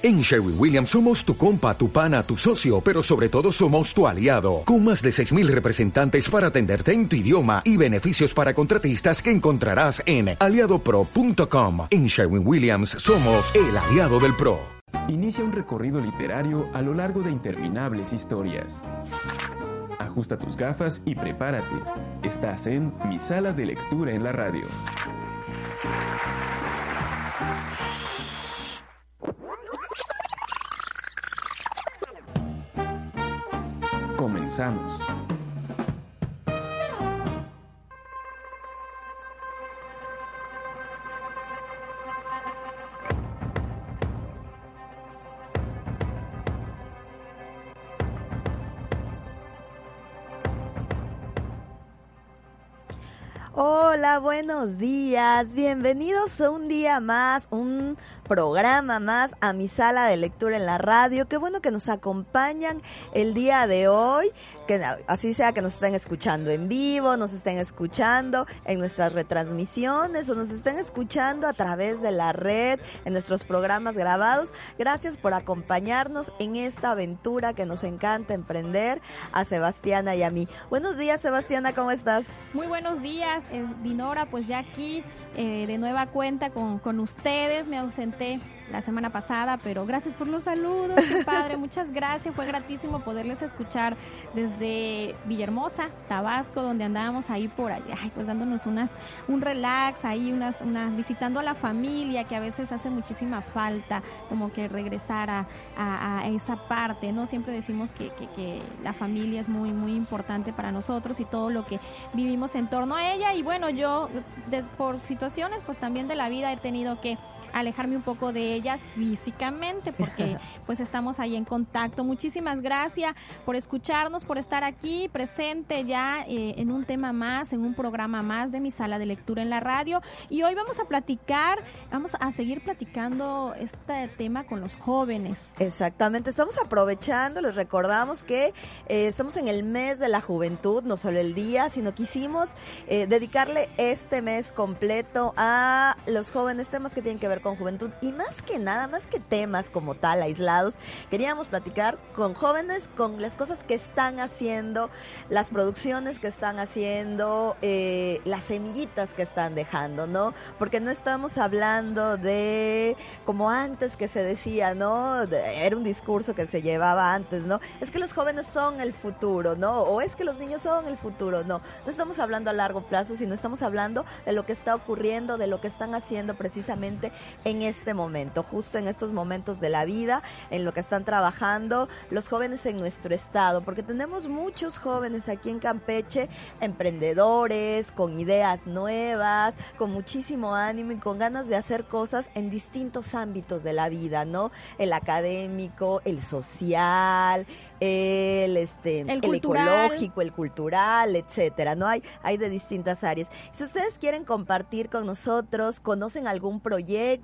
En Sherwin Williams somos tu compa, tu pana, tu socio, pero sobre todo somos tu aliado, con más de 6.000 representantes para atenderte en tu idioma y beneficios para contratistas que encontrarás en aliadopro.com. En Sherwin Williams somos el aliado del PRO. Inicia un recorrido literario a lo largo de interminables historias. Ajusta tus gafas y prepárate. Estás en Mi Sala de Lectura en la Radio. Hola, buenos días. Bienvenidos a un día más, un programa más a mi sala de lectura en la radio. Qué bueno que nos acompañan el día de hoy, que así sea que nos estén escuchando en vivo, nos estén escuchando en nuestras retransmisiones o nos estén escuchando a través de la red, en nuestros programas grabados. Gracias por acompañarnos en esta aventura que nos encanta emprender a Sebastiana y a mí. Buenos días, Sebastiana, ¿cómo estás? Muy buenos días, Dinora, pues ya aquí eh, de nueva cuenta con, con ustedes, me ausenté la semana pasada, pero gracias por los saludos, qué padre, muchas gracias, fue gratísimo poderles escuchar desde Villahermosa, Tabasco, donde andábamos ahí por allá, pues dándonos unas, un relax ahí, unas, unas, visitando a la familia, que a veces hace muchísima falta, como que regresar a, a, esa parte, ¿no? Siempre decimos que, que, que, la familia es muy, muy importante para nosotros y todo lo que vivimos en torno a ella, y bueno, yo, por situaciones, pues también de la vida he tenido que alejarme un poco de ellas físicamente porque pues estamos ahí en contacto. Muchísimas gracias por escucharnos, por estar aquí presente ya eh, en un tema más, en un programa más de mi sala de lectura en la radio. Y hoy vamos a platicar, vamos a seguir platicando este tema con los jóvenes. Exactamente, estamos aprovechando, les recordamos que eh, estamos en el mes de la juventud, no solo el día, sino quisimos eh, dedicarle este mes completo a los jóvenes, temas que tienen que ver con juventud y más que nada, más que temas como tal aislados, queríamos platicar con jóvenes, con las cosas que están haciendo, las producciones que están haciendo, eh, las semillitas que están dejando, ¿no? Porque no estamos hablando de como antes que se decía, ¿no? era un discurso que se llevaba antes, ¿no? Es que los jóvenes son el futuro, ¿no? O es que los niños son el futuro, no. No estamos hablando a largo plazo, sino estamos hablando de lo que está ocurriendo, de lo que están haciendo precisamente en este momento, justo en estos momentos de la vida, en lo que están trabajando los jóvenes en nuestro estado, porque tenemos muchos jóvenes aquí en Campeche, emprendedores, con ideas nuevas, con muchísimo ánimo y con ganas de hacer cosas en distintos ámbitos de la vida, ¿no? El académico, el social, el este el, ecológico, el cultural, etcétera, ¿no? Hay hay de distintas áreas. Si ustedes quieren compartir con nosotros, conocen algún proyecto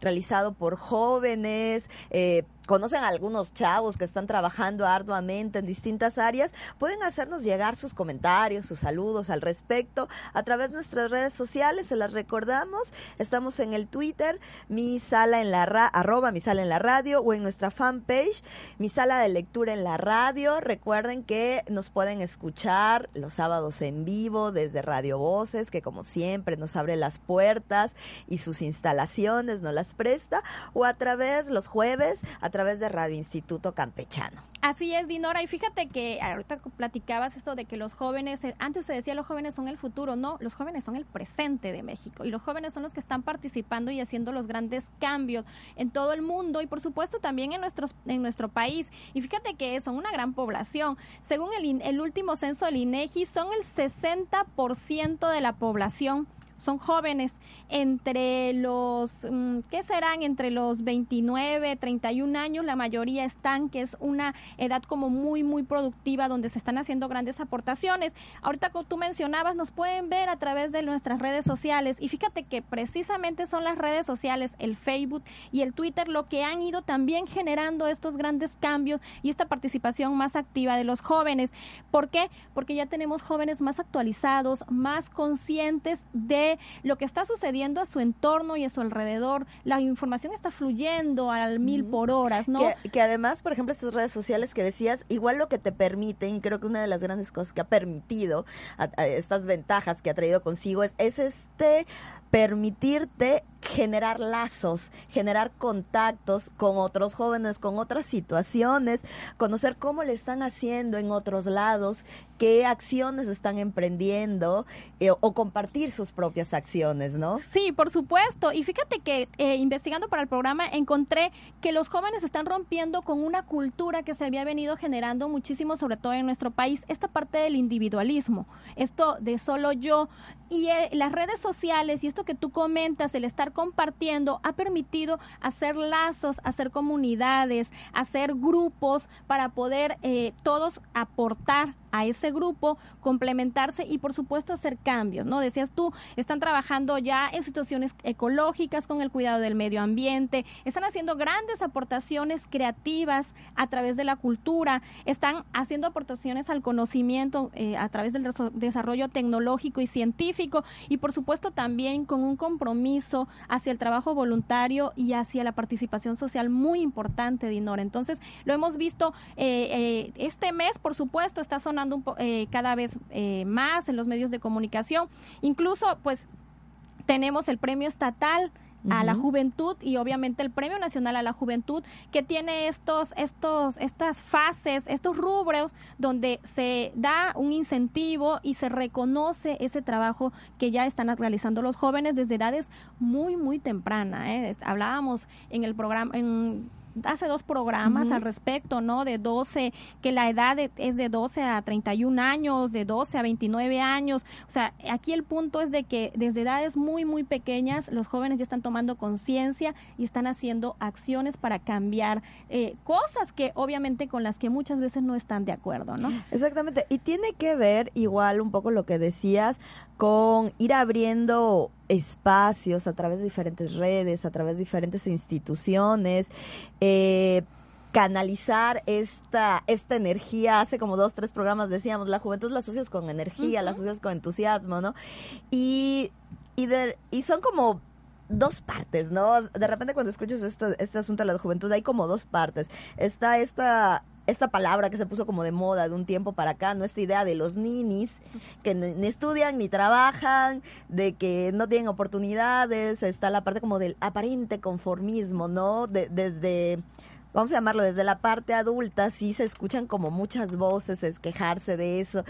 realizado por jóvenes, eh, conocen a algunos chavos que están trabajando arduamente en distintas áreas, pueden hacernos llegar sus comentarios, sus saludos al respecto a través de nuestras redes sociales, se las recordamos, estamos en el Twitter, mi sala en la ra arroba mi sala en la radio o en nuestra fanpage, mi sala de lectura en la radio, recuerden que nos pueden escuchar los sábados en vivo desde Radio Voces, que como siempre nos abre las puertas y sus instalaciones nos las presta, o a través los jueves, través de Radio Instituto Campechano. Así es, Dinora. Y fíjate que ahorita platicabas esto de que los jóvenes, eh, antes se decía los jóvenes son el futuro, no, los jóvenes son el presente de México y los jóvenes son los que están participando y haciendo los grandes cambios en todo el mundo y por supuesto también en, nuestros, en nuestro país. Y fíjate que son una gran población. Según el, el último censo del INEGI, son el 60% de la población son jóvenes entre los, mm, ¿qué serán? Entre los 29, 31 años, la mayoría están, que es una edad como muy, muy productiva, donde se están haciendo grandes aportaciones. Ahorita como tú mencionabas, nos pueden ver a través de nuestras redes sociales y fíjate que precisamente son las redes sociales, el Facebook y el Twitter, lo que han ido también generando estos grandes cambios y esta participación más activa de los jóvenes. ¿Por qué? Porque ya tenemos jóvenes más actualizados, más conscientes de ve lo que está sucediendo a su entorno y a su alrededor. La información está fluyendo al mil por horas, ¿no? Que, que, además, por ejemplo, estas redes sociales que decías, igual lo que te permiten, creo que una de las grandes cosas que ha permitido a, a estas ventajas que ha traído consigo es, es este permitirte generar lazos, generar contactos con otros jóvenes, con otras situaciones, conocer cómo le están haciendo en otros lados, qué acciones están emprendiendo eh, o compartir sus propias acciones, ¿no? Sí, por supuesto. Y fíjate que eh, investigando para el programa encontré que los jóvenes están rompiendo con una cultura que se había venido generando muchísimo, sobre todo en nuestro país, esta parte del individualismo, esto de solo yo. Y eh, las redes sociales y esto que tú comentas, el estar compartiendo, ha permitido hacer lazos, hacer comunidades, hacer grupos para poder eh, todos aportar a ese grupo, complementarse y por supuesto hacer cambios, ¿no? Decías tú, están trabajando ya en situaciones ecológicas con el cuidado del medio ambiente, están haciendo grandes aportaciones creativas a través de la cultura, están haciendo aportaciones al conocimiento eh, a través del desarrollo tecnológico y científico y por supuesto también con un compromiso hacia el trabajo voluntario y hacia la participación social muy importante, Dinora. Entonces, lo hemos visto eh, eh, este mes, por supuesto, está sonando un eh, cada vez eh, más en los medios de comunicación. Incluso, pues, tenemos el premio estatal a la juventud y obviamente el Premio Nacional a la Juventud que tiene estos estos estas fases, estos rubros donde se da un incentivo y se reconoce ese trabajo que ya están realizando los jóvenes desde edades muy muy tempranas. ¿eh? Hablábamos en el programa en hace dos programas al respecto, ¿no? De 12, que la edad es de 12 a 31 años, de 12 a 29 años. O sea, aquí el punto es de que desde edades muy, muy pequeñas los jóvenes ya están tomando conciencia y están haciendo acciones para cambiar eh, cosas que obviamente con las que muchas veces no están de acuerdo, ¿no? Exactamente. Y tiene que ver igual un poco lo que decías con ir abriendo espacios a través de diferentes redes, a través de diferentes instituciones, eh, canalizar esta, esta energía. Hace como dos, tres programas decíamos, la juventud la asocias con energía, la asocias con entusiasmo, ¿no? Y, y, de, y son como dos partes, ¿no? De repente cuando escuchas esto, este asunto de la juventud hay como dos partes. Está esta esta palabra que se puso como de moda de un tiempo para acá, ¿no? Esta idea de los ninis, que ni estudian ni trabajan, de que no tienen oportunidades, está la parte como del aparente conformismo, ¿no? De, desde, vamos a llamarlo, desde la parte adulta, sí se escuchan como muchas voces es quejarse de eso.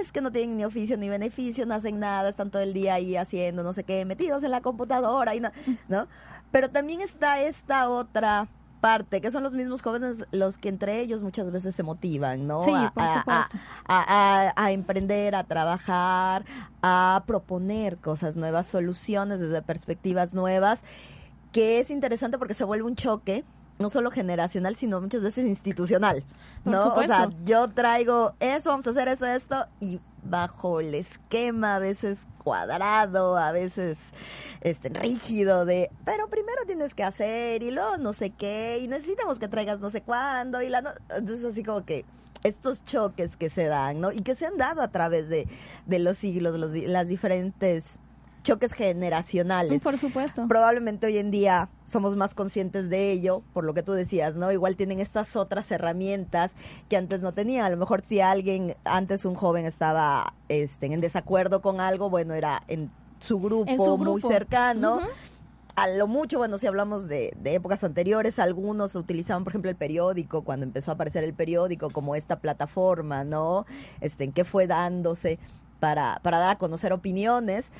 Es que no tienen ni oficio ni beneficio, no hacen nada, están todo el día ahí haciendo no sé qué, metidos en la computadora y no, ¿no? Pero también está esta otra parte, que son los mismos jóvenes los que entre ellos muchas veces se motivan, ¿no? Sí, a, por a, a, a, emprender, a trabajar, a proponer cosas nuevas, soluciones desde perspectivas nuevas, que es interesante porque se vuelve un choque no solo generacional, sino muchas veces institucional, ¿no? O sea, yo traigo eso, vamos a hacer eso, esto, y bajo el esquema, a veces cuadrado, a veces este rígido de, pero primero tienes que hacer y luego no sé qué, y necesitamos que traigas no sé cuándo, y la no... entonces así como que estos choques que se dan, ¿no? Y que se han dado a través de, de los siglos, los, las diferentes choques generacionales. Por supuesto. Probablemente hoy en día somos más conscientes de ello, por lo que tú decías, ¿no? Igual tienen estas otras herramientas que antes no tenían. A lo mejor si alguien, antes un joven estaba este, en desacuerdo con algo, bueno, era en su grupo, En su grupo. muy cercano. A lo mucho, bueno, si hablamos de, de épocas anteriores, algunos utilizaban, por ejemplo, el periódico, cuando empezó a aparecer el periódico como esta plataforma, ¿no? Este, en qué fue dándose para, para dar a conocer opiniones,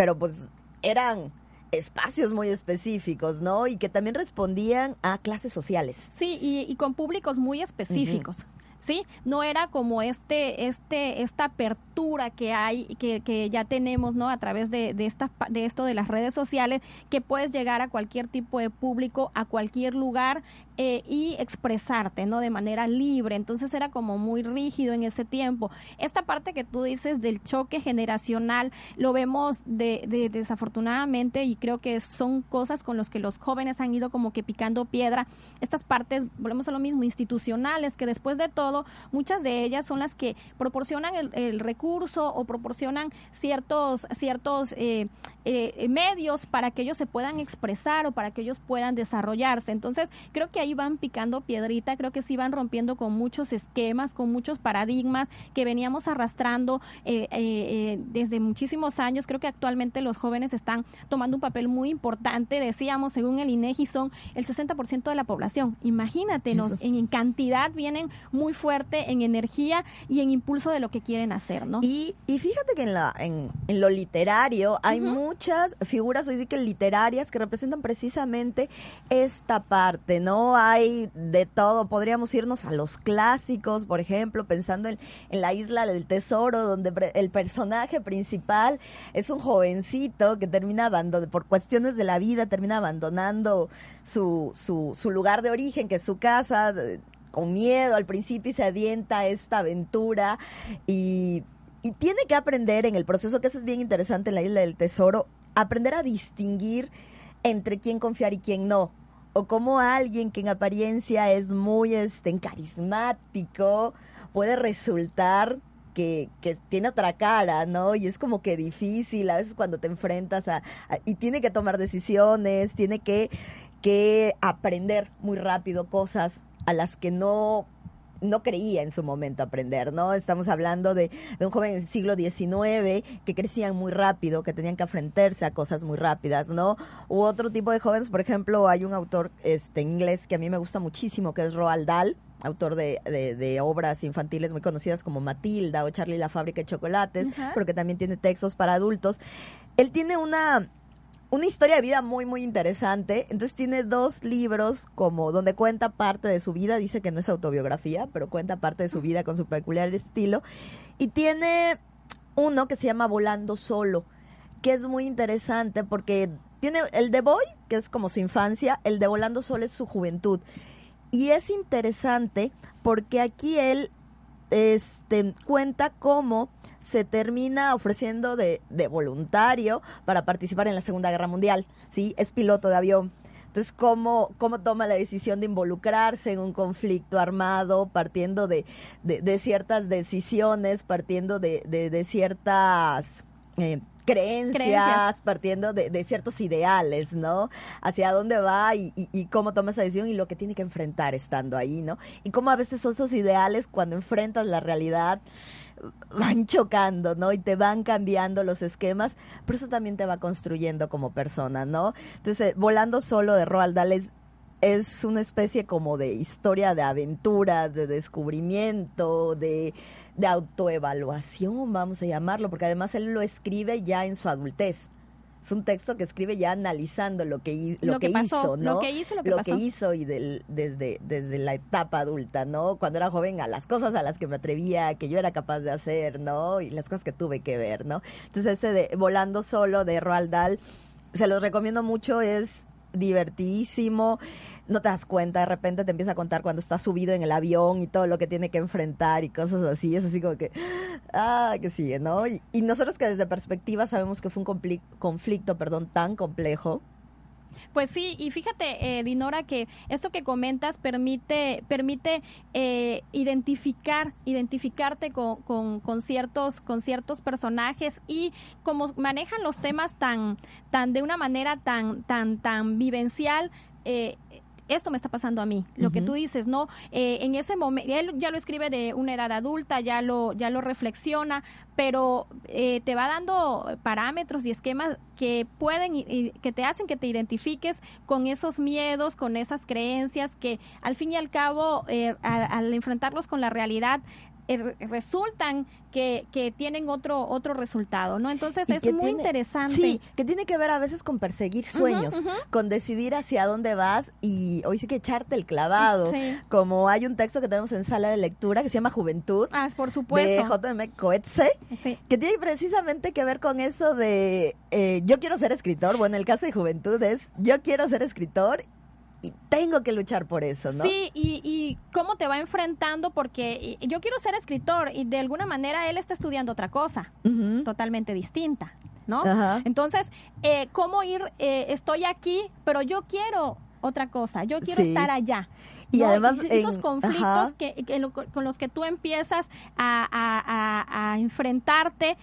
pero pues eran espacios muy específicos, ¿no? Y que también respondían a clases sociales. Sí, y, y con públicos muy específicos. ¿Sí? No era como este, este, esta apertura que hay, que, que ya tenemos, ¿no? A través de, de, esta, de esto de las redes sociales, que puedes llegar a cualquier tipo de público, a cualquier lugar eh, y expresarte, ¿no? De manera libre. Entonces era como muy rígido en ese tiempo. Esta parte que tú dices del choque generacional, lo vemos de, de, desafortunadamente y creo que son cosas con las que los jóvenes han ido como que picando piedra. Estas partes, volvemos a lo mismo, institucionales, que después de todo muchas de ellas son las que proporcionan el, recurso o proporcionan ciertos, ciertos eh, eh, medios para que ellos se puedan expresar o para que ellos puedan desarrollarse. Entonces, creo que ahí van picando piedrita, creo que sí van rompiendo con muchos esquemas, con muchos paradigmas que veníamos arrastrando eh, desde muchísimos años. Creo que actualmente los jóvenes están tomando un papel muy importante. Decíamos, según el INEGI, son el 60% de la población. Imagínate, en, cantidad vienen muy fuerte en energía y en impulso de lo que quieren hacer, ¿no? Y, y fíjate que en, la, en, lo literario hay muchas figuras, hoy sí que literarias, que representan precisamente esta parte, ¿no? Hay de todo, podríamos irnos a los clásicos, por ejemplo, pensando en, la isla del tesoro, donde el personaje principal es un jovencito que termina abandonando, por cuestiones de la vida, termina abandonando su, su, su lugar de origen, que es su casa, con miedo al principio y se avienta esta aventura y, y tiene que aprender en el proceso, que eso es bien interesante en la isla del tesoro, aprender a distinguir entre quién confiar y quién no. O como alguien que en apariencia es muy este, carismático puede resultar que, que, tiene otra cara, ¿no? Y es como que difícil a veces cuando te enfrentas a, y tiene que tomar decisiones, tiene que, que aprender muy rápido cosas a las que no no creía en su momento aprender, ¿no? Estamos hablando de, de, un joven del siglo XIX que crecían muy rápido, que tenían que enfrentarse a cosas muy rápidas, ¿no? U otro tipo de jóvenes, por ejemplo, hay un autor este, inglés que a mí me gusta muchísimo, que es Roald Dahl, autor de, de, obras infantiles muy conocidas como Matilda o Charlie la fábrica de chocolates, pero que también tiene textos para adultos. Él tiene una una historia de vida muy, muy interesante. Entonces tiene dos libros como donde cuenta parte de su vida. Dice que no es autobiografía, pero cuenta parte de su vida con su peculiar estilo. Y tiene uno que se llama Volando Solo, que es muy interesante porque tiene el de Boy, que es como su infancia, el de Volando Solo es su juventud. Y es interesante porque aquí él este, cuenta cómo se termina ofreciendo de, de, voluntario para participar en la Segunda Guerra Mundial, ¿sí? Es piloto de avión. Entonces, ¿cómo, cómo toma la decisión de involucrarse en un conflicto armado, partiendo de, de, ciertas decisiones, partiendo de, de, ciertas eh, creencias, partiendo de, ciertos ideales, ¿no? Hacia dónde va y, y, cómo toma esa decisión y lo que tiene que enfrentar estando ahí, ¿no? Y cómo a veces esos ideales, cuando enfrentas la realidad, van chocando, ¿no? Y te van cambiando los esquemas, pero eso también te va construyendo como persona, ¿no? Entonces, Volando Solo de Roald Dahl es, es una especie como de historia de aventuras, de descubrimiento, de de autoevaluación, vamos a llamarlo, porque además él lo escribe ya en su adultez. Es un texto que escribe ya analizando lo que, lo, que, hizo, ¿no? Lo que hizo, lo que, lo que hizo y del, desde, desde la etapa adulta, ¿no? Cuando era joven, a las cosas a las que me atrevía, que yo era capaz de hacer, ¿no? Y las cosas que tuve que ver, ¿no? Entonces ese de Volando Solo de Roald Dahl, se los recomiendo mucho, es divertidísimo no te das cuenta, de repente te empieza a contar cuando está subido en el avión y todo lo que tiene que enfrentar y cosas así, es así como que, ah, que sigue, ¿no? Y, nosotros que desde perspectiva sabemos que fue un conflicto, perdón, tan complejo, pues sí, y fíjate, eh, Dinora, que esto que comentas permite, permite eh, identificar, identificarte con, con, con, ciertos, con ciertos personajes y como manejan los temas tan, tan de una manera tan, tan, tan vivencial, eh, esto me está pasando a mí. Lo que tú dices, ¿no? Eh, en ese momento, él ya lo escribe de una edad adulta, ya lo, ya lo reflexiona, pero eh, te va dando parámetros y esquemas que pueden y, que te hacen que te identifiques con esos miedos, con esas creencias que al fin y al cabo, eh, al enfrentarlos con la realidad, eh, resultan que, que, tienen otro otro resultado, ¿no? Entonces es muy interesante. Sí, que tiene que ver a veces con perseguir sueños, con decidir hacia dónde vas y hoy sí que echarte el clavado. Como hay un texto que tenemos en sala de lectura que se llama Juventud. Ah, por supuesto. De J.M. Coetzee, que tiene precisamente que ver con eso de eh, yo quiero ser escritor. Bueno, el caso de Juventud es yo quiero ser escritor y tengo que luchar por eso, ¿no? Sí, y, y, cómo te va enfrentando, porque yo quiero ser escritor y de alguna manera él está estudiando otra cosa, totalmente distinta, ¿no? Entonces, eh, ¿cómo ir? Eh, estoy aquí, pero yo quiero otra cosa, yo quiero estar allá. Y además esos conflictos que, con los que tú empiezas a, enfrentarte, eh,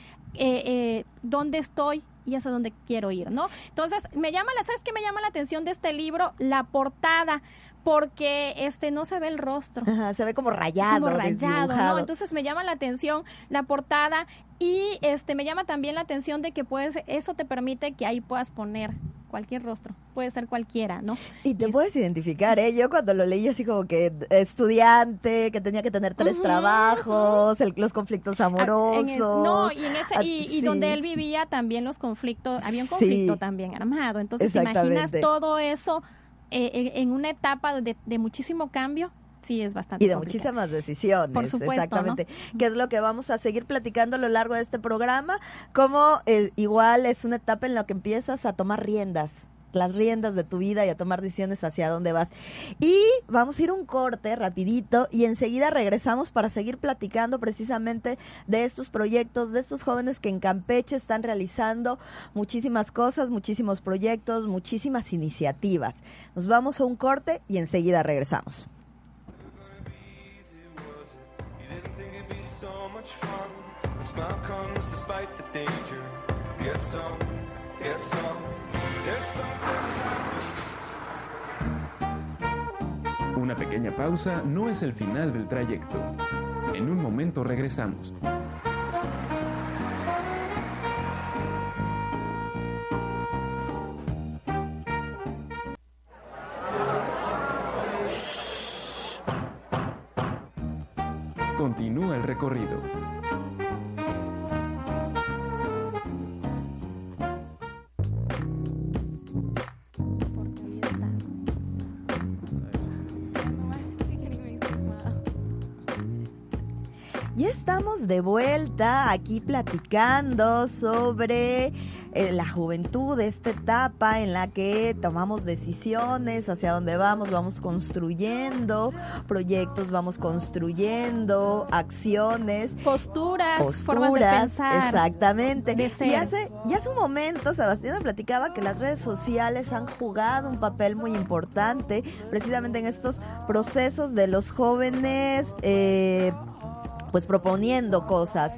eh, dónde estoy, y hacia dónde quiero ir, ¿no? Entonces, me llama, la, ¿sabes qué me llama la atención de este libro? La portada porque este no se ve el rostro. se ve como rayado. Como rayado, ¿no? Entonces me llama la atención la portada y este me llama también la atención de que puedes, eso te permite que ahí puedas poner cualquier rostro, puede ser cualquiera, ¿no? Y te puedes identificar, ¿eh? Yo cuando lo leí así como que estudiante, que tenía que tener tres trabajos, los conflictos amorosos. no, y, en ese, y, donde él vivía también los conflictos, había un conflicto también armado. Entonces, ¿te imaginas todo eso eh, en una etapa de, muchísimo cambio? sí es bastante. Y de muchísimas decisiones. Por supuesto. Exactamente. Que es lo que vamos a seguir platicando a lo largo de este programa. Como eh, igual es una etapa en la que empiezas a tomar riendas las riendas de tu vida y a tomar decisiones hacia dónde vas. Y vamos a ir un corte rapidito y enseguida regresamos para seguir platicando precisamente de estos proyectos, de estos jóvenes que en Campeche están realizando muchísimas cosas, muchísimos proyectos, muchísimas iniciativas. Nos vamos a un corte y enseguida regresamos. Una pequeña pausa no es el final del trayecto. En un momento regresamos. Continúa el recorrido. Estamos de vuelta aquí platicando sobre eh, la juventud, esta etapa en la que tomamos decisiones, hacia dónde vamos, vamos construyendo proyectos, vamos construyendo acciones, posturas, posturas formas de pensar, exactamente. Y hace, ya hace un momento Sebastián platicaba que las redes sociales han jugado un papel muy importante precisamente en estos procesos de los jóvenes. Eh, pues proponiendo cosas.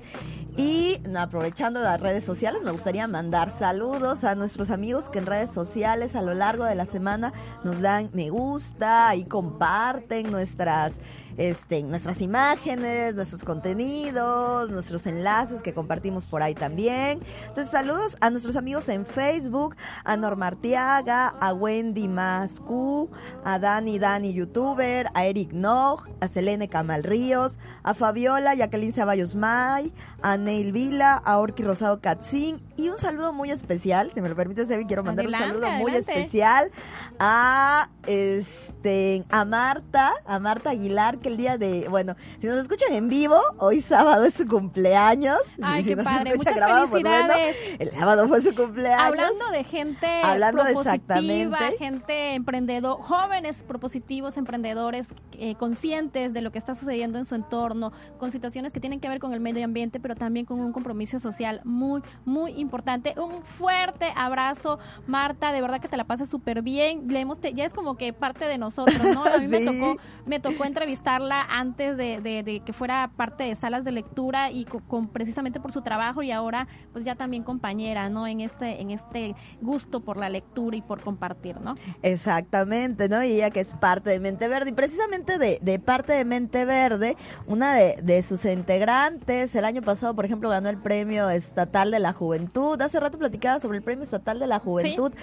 Y aprovechando las redes sociales, me gustaría mandar saludos a nuestros amigos que en redes sociales a lo largo de la semana nos dan me gusta y comparten nuestras este, nuestras imágenes, nuestros contenidos, nuestros enlaces que compartimos por ahí también. Entonces, saludos a nuestros amigos en Facebook, a Norma Artiaga, a Wendy Mascu, a Dani Dani YouTuber, a Eric Nog, a Selene Camal Ríos, a Fabiola, Jacqueline Ceballos May, a Neil Vila, a Orki Rosado Katzin y un saludo muy especial, si me lo permite, Sebi, quiero mandar un saludo muy especial a este a Marta, a Marta Aguilar, que el día de, bueno, si nos escuchan en vivo, hoy sábado es su cumpleaños. Ay, qué padre. Muchas grabado, pues felicidades. el sábado fue su cumpleaños. Hablando de gente Hablando propositiva, gente emprendedor, jóvenes propositivos, emprendedores eh, conscientes de lo que está sucediendo en su entorno, con situaciones que tienen que ver con el medio ambiente, pero también con un compromiso social muy, muy importante. Un fuerte abrazo, Marta, de verdad que te la pasas súper bien. Le hemos ya es como que parte de nosotros, ¿no? A mí me tocó, me tocó entrevistar antes de, que fuera parte de salas de lectura y con, precisamente por su trabajo y ahora pues ya también compañera, ¿no? En este, en este gusto por la lectura y por compartir, ¿no? Exactamente, ¿no? Y ella que es parte de Mente Verde y precisamente de, de parte de Mente Verde, una de, sus integrantes el año pasado, por ejemplo, ganó el Premio Estatal de la Juventud. Hace rato platicaba sobre el Premio Estatal de la Juventud.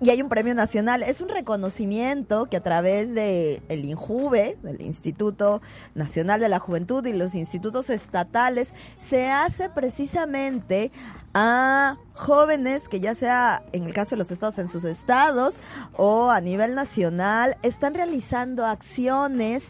Y hay un premio nacional. Es un reconocimiento que a través de el INJUVE, del Instituto Nacional de la Juventud y los institutos estatales, se hace precisamente a jóvenes que ya sea en el caso de los estados en sus estados o a nivel nacional están realizando acciones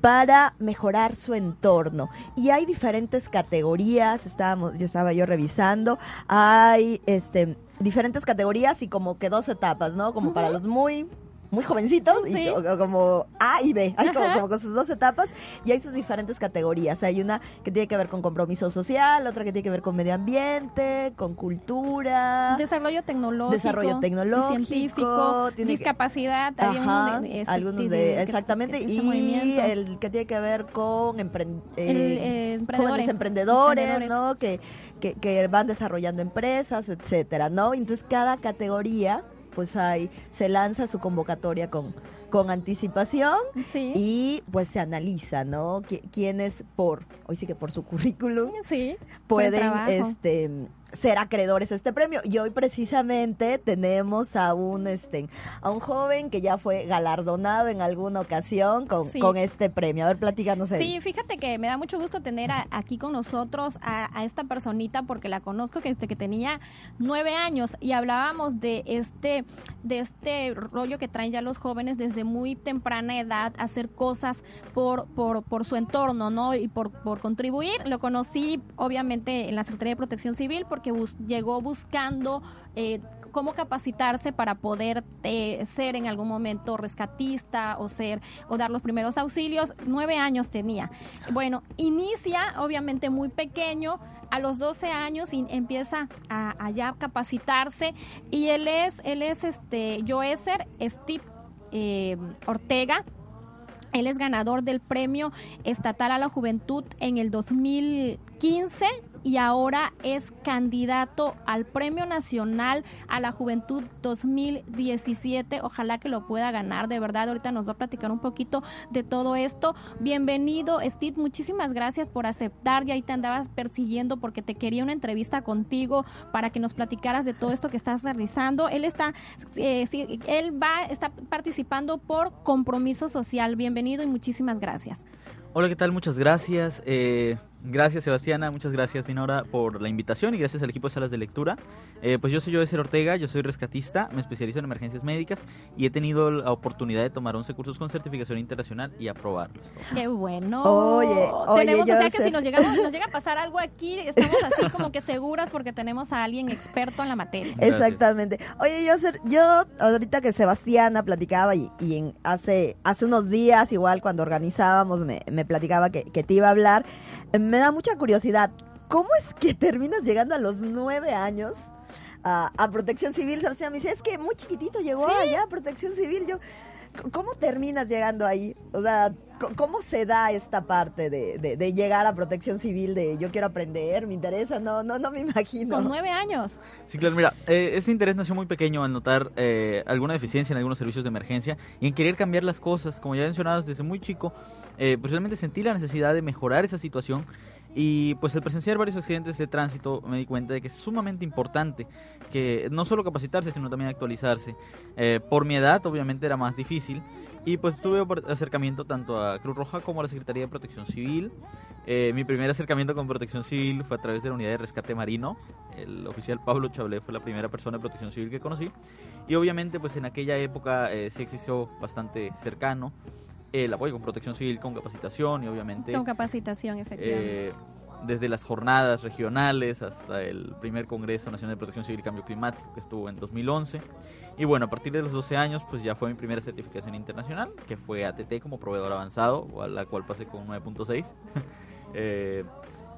para mejorar su entorno. Y hay diferentes categorías, estábamos, yo estaba yo revisando, hay este diferentes categorías y como que dos etapas, ¿no? Como para los muy muy jovencitos, Sí. y, o- o como A y B, hay como, como con sus dos etapas, y hay sus diferentes categorías. Hay una que tiene que ver con compromiso social, otra que tiene que ver con medio ambiente, con cultura. Desarrollo tecnológico. Desarrollo tecnológico, científico. tiene que- discapacidad. uno Ajá, de, este, algunos de- de, que- exactamente que- que y el que tiene que ver con empren- El, eh, eh, emprendedores. jóvenes emprendedores, Emprendedores. ¿no? Que, que, que van desarrollando empresas, etcétera, ¿no? Entonces cada categoría, pues ahí se lanza su convocatoria con, con anticipación Sí. y pues se analiza, ¿no? Qui- Quiénes por, hoy sí que por su currículum sí. pueden este ser acreedores a este premio y hoy precisamente tenemos a un este a un joven que ya fue galardonado en alguna ocasión con, Sí. con este premio. A ver, platícanos. él. Sí, fíjate que me da mucho gusto tener a- aquí con nosotros a, a esta personita porque la conozco que desde que tenía nueve años y hablábamos de este de este rollo que traen ya los jóvenes desde muy temprana edad hacer cosas por por, por su entorno, ¿no? Y por, por contribuir. Lo conocí obviamente en la Secretaría de Protección Civil porque bus- llegó buscando eh, cómo capacitarse para poder eh, ser en algún momento rescatista o ser o dar los primeros auxilios. Nueve años tenía. Bueno, inicia obviamente muy pequeño, a los 12 años y empieza a, a ya capacitarse y él es, él es este Joeser Steve eh, Ortega. Él es ganador del premio estatal a la juventud en el 2015 y ahora es candidato al Premio Nacional a la Juventud 2017. Ojalá que lo pueda ganar, de verdad. Ahorita nos va a platicar un poquito de todo esto. Bienvenido, Steve. Muchísimas gracias por aceptar. Ya ahí te andabas persiguiendo porque te quería una entrevista contigo para que nos platicaras de todo esto que estás realizando. Él está, eh, él va, está participando por compromiso social. Bienvenido y muchísimas gracias. Hola, ¿qué tal? Muchas gracias. Eh, gracias, Sebastiana. Muchas gracias, Dinora, por la invitación y gracias al equipo de Salas de Lectura. Eh, pues yo soy Joeser Ortega, yo soy rescatista, me especializo en emergencias médicas y he tenido la oportunidad de tomar 11 cursos con certificación internacional y aprobarlos. Qué bueno. Oye, oye, tenemos, o sea que si nos, llegamos, nos llega a pasar algo aquí, estamos así como que seguras porque tenemos a alguien experto en la materia. Gracias. Exactamente. Oye, yo, ser- yo ahorita que Sebastiana platicaba y, y en, hace, hace unos días, igual cuando organizábamos, me, me platicaba que, que te iba a hablar, me da mucha curiosidad. ¿Cómo es que terminas llegando a los nueve años a, a Protección Civil? Sebastián me dice, es que muy chiquitito llegó Sí. allá a Protección Civil. Yo, ¿Cómo c- llegando ahí? O sea, ¿cómo se da esta parte de, de, de llegar a Protección Civil? De yo quiero aprender, me interesa, no, no, no me imagino. Con nueve años. Sí, claro, mira, eh, este interés nació muy pequeño al notar eh, alguna deficiencia en algunos servicios de emergencia y en querer cambiar las cosas. Como ya mencionabas, desde muy chico, eh, pues realmente sentí la necesidad de mejorar esa situación y pues al presenciar varios accidentes de tránsito me di cuenta de que es sumamente importante que no solo capacitarse, sino también actualizarse. Eh, por mi edad, obviamente, era más difícil y pues tuve acercamiento tanto a Cruz Roja como a la Secretaría de Protección Civil. Eh, mi primer acercamiento con Protección Civil fue a través de la unidad de rescate marino. El oficial Pablo Chablé fue la primera persona de Protección Civil que conocí. Y obviamente, pues en aquella época eh, sí existió bastante cercano el apoyo con Protección Civil, con capacitación y obviamente Con capacitación, efectivamente. eh, desde las jornadas regionales hasta el primer Congreso Nacional de Protección Civil y Cambio Climático que estuvo en 2011. Y bueno, a partir de los 12 años, pues ya fue mi primera certificación internacional, que fue ATT como proveedor avanzado, a la cual pasé con 9.6. Eh,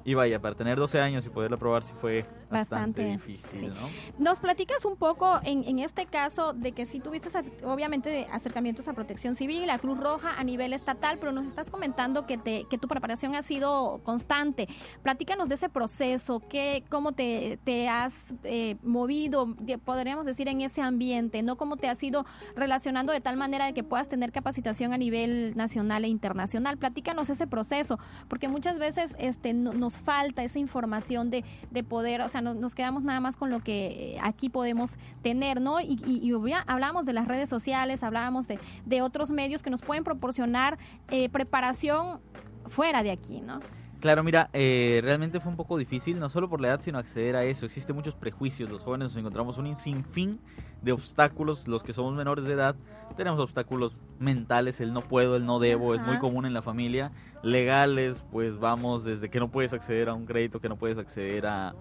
y vaya, para tener 12 años y poderla probar sí fue bastante, Bastante, difícil, sí. ¿no? Nos platicas un poco en, en este caso de que sí tuviste obviamente acercamientos a Protección Civil, a Cruz Roja a nivel estatal, pero nos estás comentando que, te, que tu preparación ha sido constante. Platícanos de ese proceso, que, cómo te, te has eh, movido, podríamos decir, en ese ambiente, ¿no? Cómo te has ido relacionando de tal manera de que puedas tener capacitación a nivel nacional e internacional. Platícanos ese proceso, porque muchas veces este, no- nos falta esa información de, de poder, o sea, no- nos quedamos nada más con lo que eh, aquí podemos tener, ¿no? Y, y, hablábamos de las redes sociales, hablábamos de, de otros medios que nos pueden proporcionar eh, preparación fuera de aquí, ¿no? Claro, mira, eh, realmente fue un poco difícil, no solo por la edad, sino acceder a eso. Existen muchos prejuicios, los jóvenes nos encontramos un sinfín de obstáculos, los que somos menores de edad, tenemos obstáculos mentales, el no puedo, el no debo, es muy común en la familia. Legales, pues vamos desde que no puedes acceder a un crédito, que no puedes acceder a,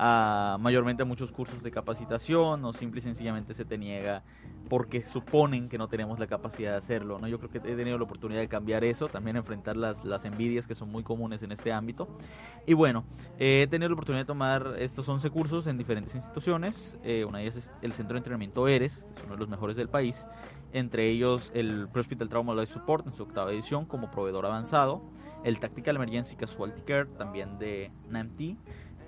a mayormente a muchos cursos de capacitación o simple y sencillamente se te niega porque suponen que no tenemos la capacidad de hacerlo. ¿no? Yo creo que he tenido la oportunidad de cambiar eso, también enfrentar las, las envidias que son muy comunes en este ámbito. Y bueno, he tenido la oportunidad de tomar estos 11 cursos en diferentes instituciones. Eh, una de ellas es el Centro de Entrenamiento ERES, que es uno de los mejores del país. Entre ellos el Pre-Hospital Trauma Life Support en su octava edición como proveedor avanzado. El Tactical Emergency Casualty Care también de NAMT.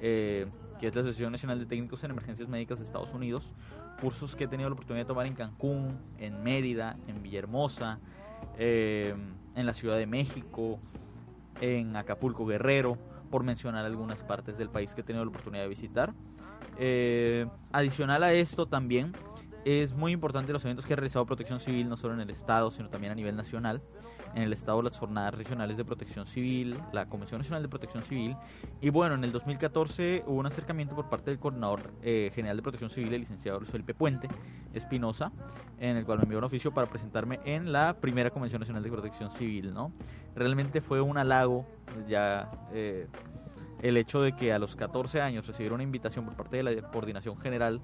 Eh, que es la Asociación Nacional de Técnicos en Emergencias Médicas de Estados Unidos, cursos que he tenido la oportunidad de tomar en Cancún, en Mérida, en Villahermosa, eh, en la Ciudad de México, en Acapulco Guerrero, por mencionar algunas partes del país que he tenido la oportunidad de visitar. Eh, adicional a esto también es muy importante los eventos que ha realizado Protección Civil, no solo en el Estado, sino también a nivel nacional. En el Estado, las jornadas regionales de protección civil, la Comisión Nacional de Protección Civil. Y bueno, en el 2014 hubo un acercamiento por parte del Coordinador eh, General de Protección Civil, el licenciado Luis Felipe Puente Espinosa, en el cual me envió un oficio para presentarme en la primera Convención Nacional de Protección Civil. ¿no? Realmente fue un halago ya. Eh, el hecho de que a los 14 años recibiera una invitación por parte de la Coordinación General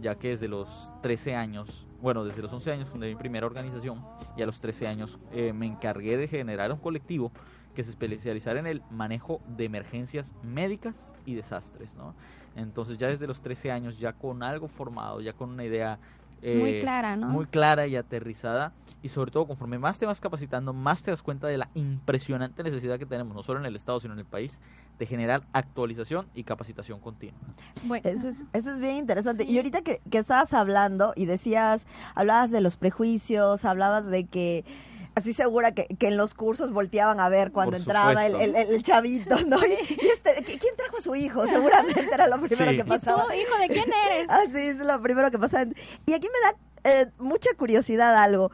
ya que desde los 13 años, bueno, desde los 11 años fundé mi primera organización y a los 13 años eh, me encargué de generar un colectivo que se especializara en el manejo de emergencias médicas y desastres, ¿no? Entonces ya desde los 13 años, ya con algo formado, ya con una idea muy eh, clara, ¿no? Muy clara y aterrizada. Y sobre todo, conforme más te vas capacitando, más te das cuenta de la impresionante necesidad que tenemos, no solo en el Estado, sino en el país, de generar actualización y capacitación continua. Bueno. Eso es, eso es bien interesante. Y ahorita que, que estabas hablando y decías, hablabas de los prejuicios, hablabas de que así segura que, que, en los cursos volteaban a ver cuando entraba el, el, el, chavito, ¿no? Y, y este, ¿quién trajo a su hijo? Seguramente era lo primero Sí. que pasaba. ¿Y tú, hijo de quién eres? Así es lo primero que pasaba. Y aquí me da eh, mucha curiosidad algo.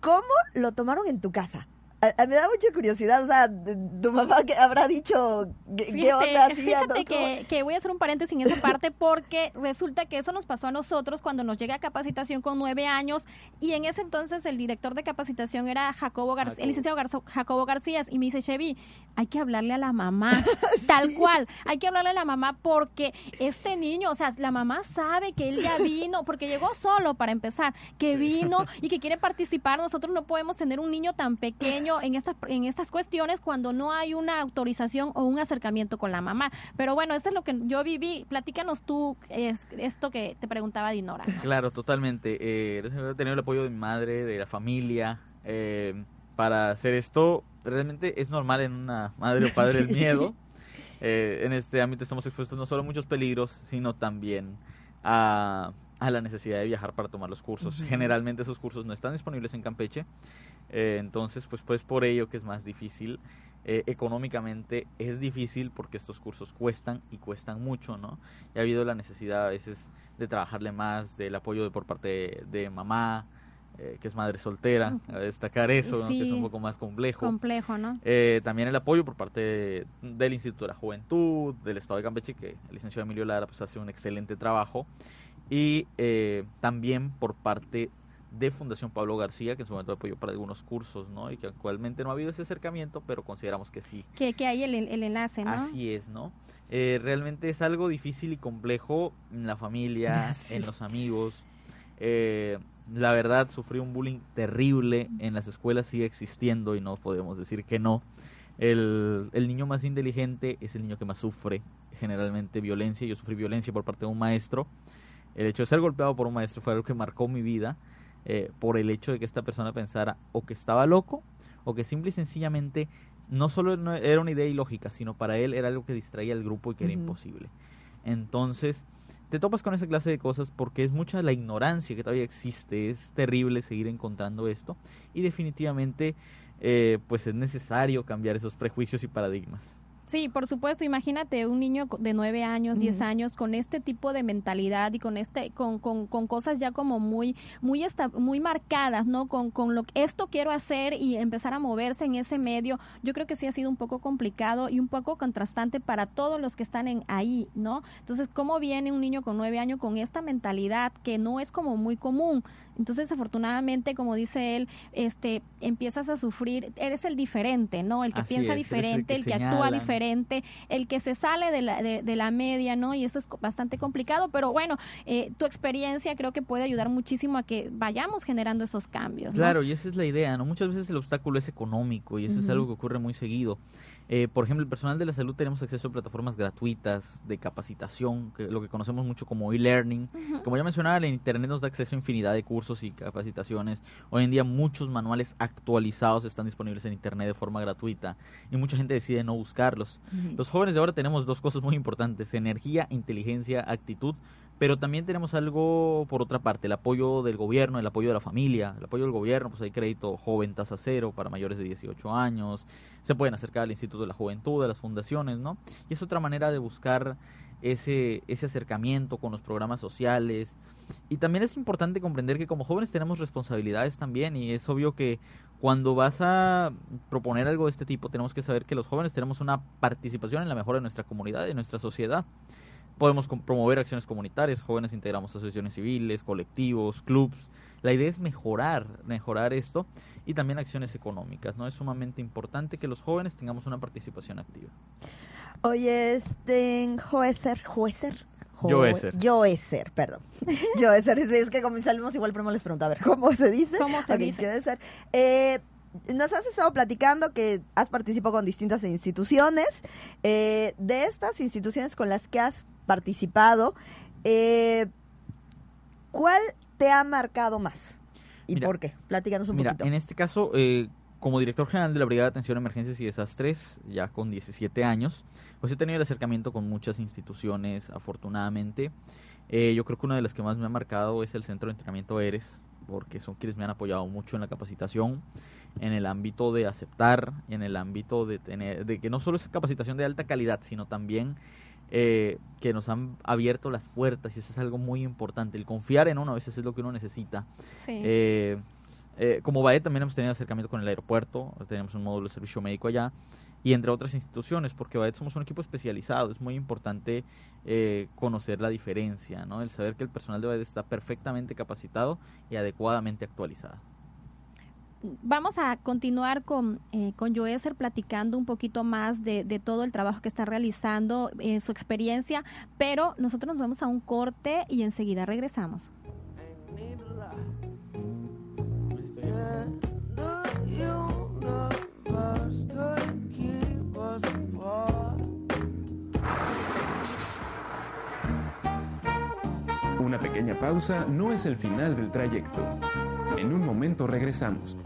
¿Cómo lo tomaron en tu casa? A- a- me da mucha curiosidad, o sea, tu mamá que habrá dicho qué, qué Fíjate, onda hacía, fíjate ¿no? Que, que voy a hacer un paréntesis en esa parte porque resulta que eso nos pasó a nosotros cuando nos llega a capacitación con nueve años y en ese entonces el director de capacitación era Jacobo García, el licenciado Garzo- Jacobo García y me dice, Chevy, hay que hablarle a la mamá, tal cual, hay que hablarle a la mamá porque este niño, o sea, la mamá sabe que él ya vino, porque llegó solo para empezar, que vino y que quiere participar, nosotros no podemos tener un niño tan pequeño en estas, en estas cuestiones cuando no hay una autorización o un acercamiento con la mamá. Pero bueno, eso es lo que yo viví. Platícanos tú es- esto que te preguntaba Dinora. Claro, totalmente. Eh, he tenido el apoyo de mi madre, de la familia, eh, para hacer esto. Realmente es normal en una madre o padre el miedo. Eh, en este ámbito estamos expuestos no solo a muchos peligros, sino también a, a la necesidad de viajar para tomar los cursos. Generalmente esos cursos no están disponibles en Campeche, eh, entonces pues, pues por ello que es más difícil. Eh, económicamente es difícil porque estos cursos cuestan y cuestan mucho, ¿no? Y ha habido la necesidad a veces de trabajarle más, del apoyo de, por parte de, de mamá, eh, que es madre soltera, a destacar eso, ¿no? que es un poco más complejo. Complejo, ¿no? Eh, también el apoyo por parte de- del Instituto de la Juventud, del Estado de Campeche, que el licenciado Emilio Lara pues, hace un excelente trabajo. Y eh, también por parte de Fundación Pablo García, que en su momento apoyó para algunos cursos, ¿no? Y que actualmente no ha habido ese acercamiento, pero consideramos que sí. Que, que hay el, el enlace, ¿no? Así es, ¿no? Eh, realmente es algo difícil y complejo en la familia, Sí. en los amigos. Eh, la verdad, sufrí un bullying terrible en las escuelas, sigue existiendo y no podemos decir que no. El, el niño más inteligente es el niño que más sufre generalmente violencia. Yo sufrí violencia por parte de un maestro. El hecho de ser golpeado por un maestro fue algo que marcó mi vida eh, por el hecho de que esta persona pensara o que estaba loco o que simple y sencillamente no solo no era una idea ilógica, sino para él era algo que distraía al grupo y que era imposible. Entonces, te topas con esa clase de cosas porque es mucha la ignorancia que todavía existe, es terrible seguir encontrando esto y definitivamente eh, pues es necesario cambiar esos prejuicios y paradigmas. Sí, por supuesto. Imagínate un niño de nueve años, diez Ujú. años, con este tipo de mentalidad y con este, con, con, con cosas ya como muy, muy, esta- muy marcadas, ¿no? Con, con lo que esto quiero hacer y empezar a moverse en ese medio. Yo creo que sí ha sido un poco complicado y un poco contrastante para todos los que están en ahí, ¿no? Entonces, ¿cómo viene un niño con nueve años con esta mentalidad que no es como muy común? Entonces, afortunadamente, como dice él, este, empiezas a sufrir, eres el diferente, ¿no? El que Así piensa es, eres el diferente, que el que actúa diferente el que se sale de la, de, la media, ¿no? Y eso es bastante complicado, pero bueno, eh, tu experiencia creo que puede ayudar muchísimo a que vayamos generando esos cambios. Claro, y esa es la idea, ¿no? Muchas veces el obstáculo es económico y eso es algo que ocurre muy seguido. Eh, por ejemplo, el personal de la salud tenemos acceso a plataformas gratuitas de capacitación, que lo que conocemos mucho como e-learning. Como ya mencionaba, el Internet nos da acceso a infinidad de cursos y capacitaciones. Hoy en día muchos manuales actualizados están disponibles en Internet de forma gratuita y mucha gente decide no buscarlos. Los jóvenes de ahora tenemos dos cosas muy importantes, energía, inteligencia, actitud pero también tenemos algo por otra parte, el apoyo del gobierno, el apoyo de la familia, el apoyo del gobierno, pues hay crédito joven tasa cero para mayores de 18 años, se pueden acercar al Instituto de la Juventud, a las fundaciones, ¿no? Y es otra manera de buscar ese, ese acercamiento con los programas sociales. Y también es importante comprender que como jóvenes tenemos responsabilidades también y es obvio que cuando vas a proponer algo de este tipo tenemos que saber que los jóvenes tenemos una participación en la mejora de nuestra comunidad y de nuestra sociedad podemos promover acciones comunitarias, jóvenes integramos asociaciones civiles, colectivos, clubs. La idea es mejorar, mejorar esto y también acciones económicas, ¿no? Es sumamente importante que los jóvenes tengamos una participación activa. Oye, este, Joeser, Joeser, Joeser. Joeser, perdón. Joeser, es que como salimos igual primero les pregunto, a ver, ¿cómo se dice? ¿Cómo se dice? Joeser. Eh, nos has estado platicando que has participado con distintas instituciones. Eh, de estas instituciones con las que has participado, eh, ¿cuál te ha marcado más? ¿Y por qué? Platícanos un mira, poquito. En este caso, eh, como director general de la Brigada de Atención a Emergencias y Desastres, ya con 17 años, pues he tenido el acercamiento con muchas instituciones, afortunadamente. Eh, yo creo que una de las que más me ha marcado es el Centro de Entrenamiento ERES, porque son quienes me han apoyado mucho en la capacitación, en el ámbito de aceptar, en el ámbito de tener, de que no solo es capacitación de alta calidad, sino también eh, que nos han abierto las puertas y eso es algo muy importante. El confiar en uno a veces es lo que uno necesita. Eh, eh, como BAE también hemos tenido acercamiento con el aeropuerto, tenemos un módulo de servicio médico allá y entre otras instituciones, porque BAE somos un equipo especializado, es muy importante conocer la diferencia, ¿no? el saber que el personal de BAE está perfectamente capacitado y adecuadamente actualizado vamos a continuar con, eh, con platicando un poquito más de, de, todo el trabajo que está realizando, en su experiencia, pero nosotros nos vamos a un corte y enseguida regresamos. Una pequeña pausa no es el final del trayecto. En un momento regresamos.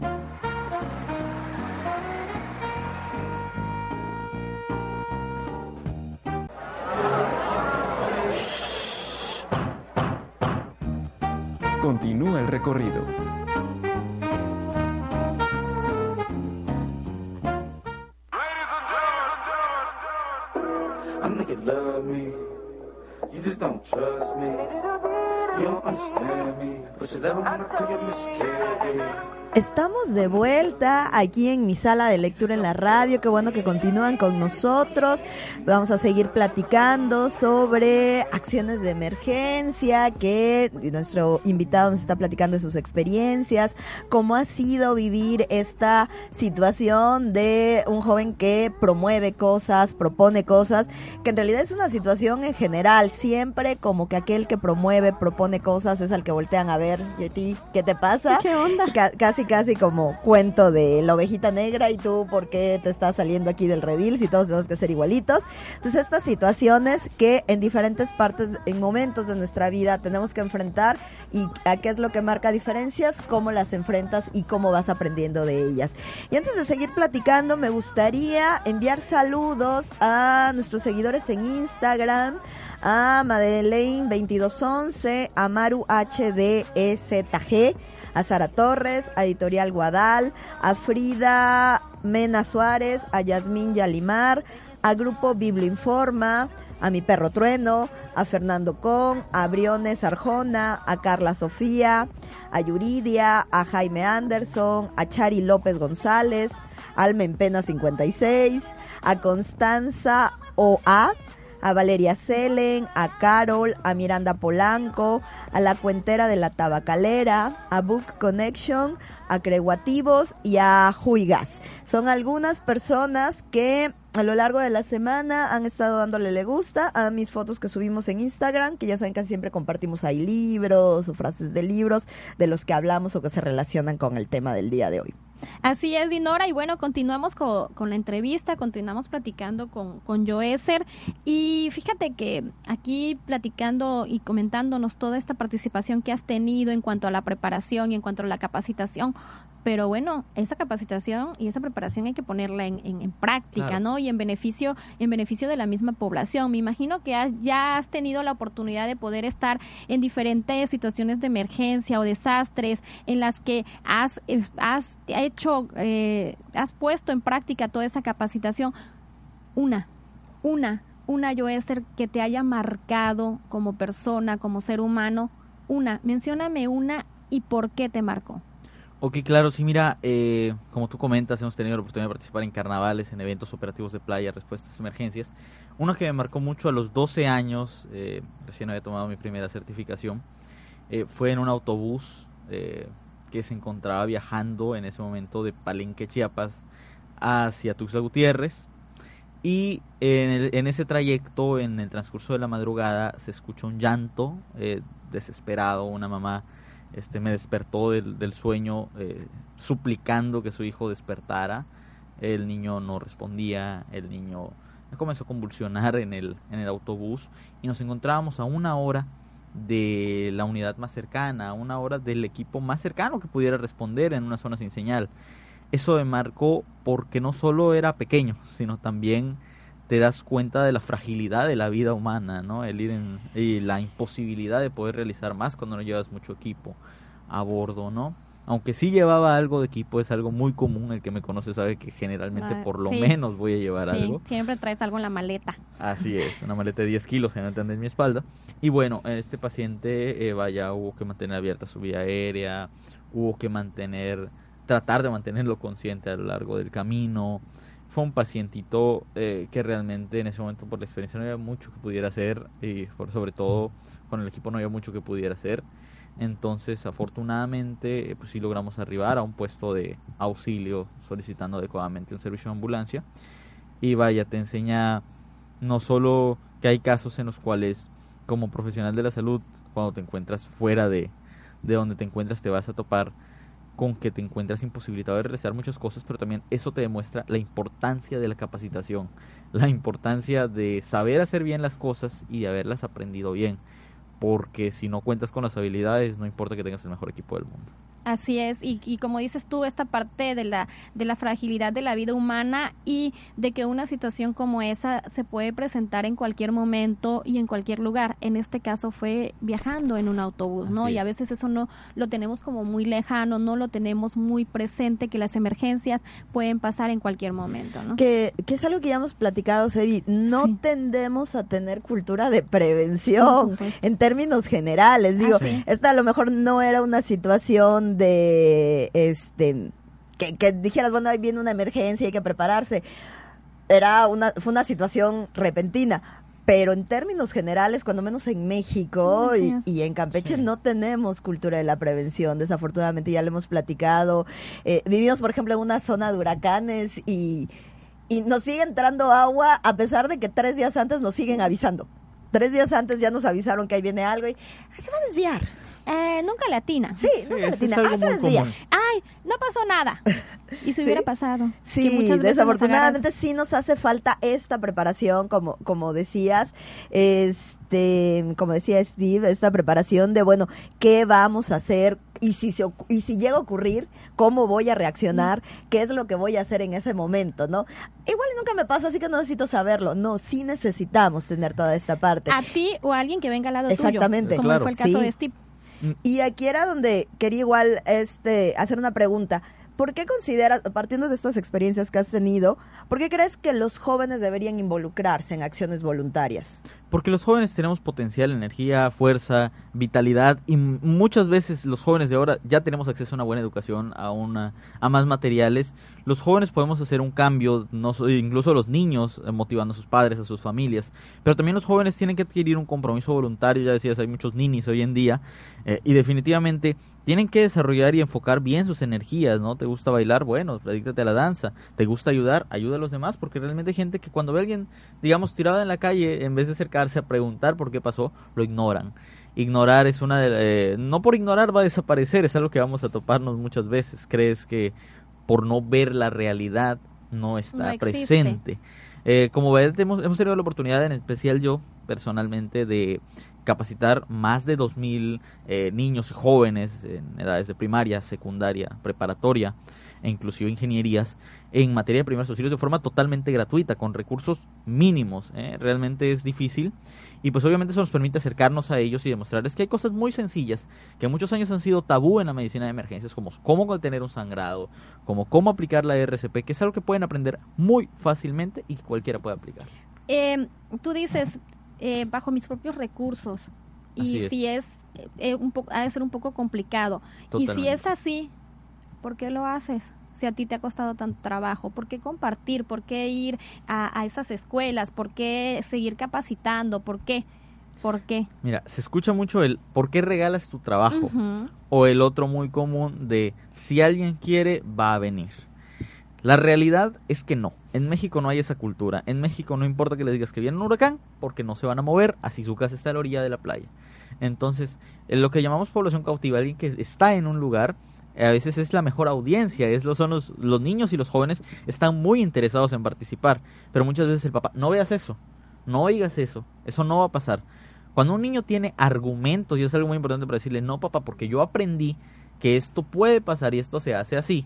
Continúa el recorrido. I know you love me. You just don't trust me. You don't understand me. But you never wanna call you miscarry. Estamos de vuelta aquí en mi sala de lectura en la radio. Qué bueno que continúan con nosotros. Vamos a seguir platicando sobre acciones de emergencia, que nuestro invitado nos está platicando de sus experiencias, cómo ha sido vivir esta situación de un joven que promueve cosas, propone cosas, que en realidad es una situación en general. Siempre como que aquel que promueve, propone cosas es al que voltean a ver. ¿Y qué te pasa? ¿Qué onda? casi casi como cuento de la ovejita negra y tú por qué te estás saliendo aquí del redil si todos tenemos que ser igualitos. Entonces estas situaciones que en diferentes partes, en momentos de nuestra vida tenemos que enfrentar y a qué es lo que marca diferencias, cómo las enfrentas y cómo vas aprendiendo de ellas. Y antes de seguir platicando, me gustaría enviar saludos a nuestros seguidores en Instagram, a Madeleine2211, a Maru HDEZG, a Sara Torres, a Editorial Guadal, a Frida Mena Suárez, a Yasmín Yalimar, a Grupo Informa, a Mi Perro Trueno, a Fernando Con, a Briones Arjona, a Carla Sofía, a Yuridia, a Jaime Anderson, a Chari López González, Almen Pena 56, a Constanza OA, a Valeria Selen, a Carol, a Miranda Polanco, a la cuentera de la tabacalera, a Book Connection, a Creguativos y a Juigas. Son algunas personas que a lo largo de la semana han estado dándole le gusta a mis fotos que subimos en Instagram, que ya saben que siempre compartimos ahí libros o frases de libros de los que hablamos o que se relacionan con el tema del día de hoy. Así es, Dinora, y bueno, continuamos con, la entrevista, continuamos platicando con, con y fíjate que aquí platicando y comentándonos toda esta participación que has tenido en cuanto a la preparación y en cuanto a la capacitación, pero bueno, esa capacitación y esa preparación hay que ponerla en, en, práctica, ¿no? Y en beneficio, en beneficio de la misma población. Me imagino que ya has tenido la oportunidad de poder estar en diferentes situaciones de emergencia o desastres en las que has, eh, has hecho, eh, has puesto en práctica toda esa capacitación. Una, una, una ser que te haya marcado como persona, como ser humano. Una, mencióname una y por qué te marcó. Ok, claro, sí, mira, eh, como tú comentas, hemos tenido la oportunidad de participar en carnavales, en eventos operativos de playa, respuestas a emergencias. Uno que me marcó mucho a los 12 años, eh, recién había tomado mi primera certificación, eh, fue en un autobús que se encontraba viajando en ese momento de Palenque, Chiapas, hacia Tuxtla Gutiérrez. Y en, en, ese trayecto, en el transcurso de la madrugada, se escuchó un llanto desesperado, una mamá este me despertó del, sueño eh, suplicando que su hijo despertara. El niño no respondía, el niño comenzó a convulsionar en el, en el autobús y nos encontrábamos a una hora de la unidad más cercana, a una hora del equipo más cercano que pudiera responder en una zona sin señal. Eso me marcó porque no solo era pequeño, sino también te das cuenta de la fragilidad de la vida humana, ¿no? El ir en, y la imposibilidad de poder realizar más cuando no llevas mucho equipo a bordo, ¿no? Aunque sí llevaba algo de equipo, es algo muy común, el que me conoce sabe que generalmente por lo menos voy a llevar sí, algo. siempre traes algo en la maleta. Así es, una maleta de 10 kilos, generalmente en mi espalda. Y bueno, este paciente, eh, vaya, hubo que mantener abierta su vía aérea, hubo que mantener, tratar de mantenerlo consciente a lo largo del camino, fue un pacientito eh, que realmente en ese momento por la experiencia no había mucho que pudiera hacer y por sobre todo con el equipo no había mucho que pudiera hacer. Entonces, afortunadamente, eh, pues sí logramos arribar a un puesto de auxilio solicitando adecuadamente un servicio de ambulancia. Y vaya, te enseña no solo que hay casos en los cuales como profesional de la salud, cuando te encuentras fuera de, de donde te encuentras, te vas a topar con que te encuentras imposibilitado de realizar muchas cosas, pero también eso te demuestra la importancia de la capacitación, la importancia de saber hacer bien las cosas y de haberlas aprendido bien, porque si no cuentas con las habilidades, no importa que tengas el mejor equipo del mundo. Así es, y, y, como dices tú, esta parte de la, de la fragilidad de la vida humana y de que una situación como esa se puede presentar en cualquier momento y en cualquier lugar. En este caso fue viajando en un autobús, ¿no? Y a veces eso no lo tenemos como muy lejano, no lo tenemos muy presente, que las emergencias pueden pasar en cualquier momento, ¿no? Que, que es algo que ya hemos platicado, Sebi, no tendemos a tener cultura de prevención en términos generales. Digo, esta a lo mejor no era una situación de este que, dijeras, bueno, ahí viene una emergencia, hay que prepararse. Era una, fue una situación repentina. Pero en términos generales, cuando menos en México y, en Campeche, no tenemos cultura de la prevención. Desafortunadamente, ya lo hemos platicado. Eh, vivimos, por ejemplo, en una zona de huracanes y, y nos sigue entrando agua a pesar de que tres días antes nos siguen avisando. Tres días antes ya nos avisaron que ahí viene algo y se va a desviar. Eh, nunca latina. Sí, nunca latina. Ay, no pasó nada. Y se hubiera pasado. Sí, desafortunadamente sí nos hace falta esta preparación, como, como decías, este, como decía Steve, esta preparación de, bueno, ¿qué vamos a hacer? Y si, se, y si llega a ocurrir, ¿cómo voy a reaccionar? ¿Qué es lo que voy a hacer en ese momento? ¿no? Igual nunca me pasa, así que no necesito saberlo. No, sí necesitamos tener toda esta parte. A ti o a alguien que venga al lado Exactamente. tuyo. Como fue el caso de Steve. Mm. Y aquí era donde quería igual este hacer una pregunta. ¿Por qué consideras, partiendo de estas experiencias que has tenido, por qué crees que los jóvenes deberían involucrarse en acciones voluntarias? Porque los jóvenes tenemos potencial, energía, fuerza, vitalidad y muchas veces los jóvenes de ahora ya tenemos acceso a una buena educación, a una a más materiales. Los jóvenes podemos hacer un cambio, no incluso los niños eh, motivando a sus padres, a sus familias, pero también los jóvenes tienen que adquirir un compromiso voluntario, ya decías, hay muchos ninis hoy en día eh, y definitivamente tienen que desarrollar y enfocar bien sus energías, ¿no? ¿Te gusta bailar? Bueno, dedícate a la danza. ¿Te gusta ayudar? Ayuda a los demás, porque realmente hay gente que cuando ve a alguien, digamos, tirado en la calle, en vez de acercarse a preguntar por qué pasó, lo ignoran. Ignorar es una de... Eh, no por ignorar va a desaparecer, es algo que vamos a toparnos muchas veces. Crees que por no ver la realidad no está presente. Eh, como ves, hemos, hemos tenido la oportunidad, en especial yo, personalmente, de capacitar más de 2.000 eh, niños y jóvenes en edades de primaria, secundaria, preparatoria e inclusive ingenierías en materia de primeros auxilios de forma totalmente gratuita, con recursos mínimos. ¿eh? Realmente es difícil. Y pues obviamente eso nos permite acercarnos a ellos y demostrarles que hay cosas muy sencillas que muchos años han sido tabú en la medicina de emergencias, como cómo tener un sangrado, como cómo aplicar la RCP, que es algo que pueden aprender muy fácilmente y que cualquiera puede aplicar. Eh, tú dices, eh, bajo mis propios recursos. y si es, eh, un poco, ha de ser un poco complicado. Y si es así, ¿por qué lo haces? Si a ti te ha costado tanto trabajo, ¿por qué compartir? ¿Por qué ir a, esas escuelas? ¿Por qué seguir capacitando? ¿Por qué? ¿Por qué? Mira, se escucha mucho el ¿por qué regalas tu trabajo? O el otro muy común de si alguien quiere, va a venir. La realidad es que no. En México no hay esa cultura. En México no importa que le digas que viene un huracán, porque no se van a mover, así su casa está a la orilla de la playa. Entonces, en lo que llamamos población cautiva, alguien que está en un lugar, a veces es la mejor audiencia, es lo, son los, los niños y los jóvenes están muy interesados en participar, pero muchas veces el papá, no veas eso, no oigas eso, eso no va a pasar. Cuando un niño tiene argumentos, y es algo muy importante para decirle, no papá, porque yo aprendí que esto puede pasar y esto se hace así,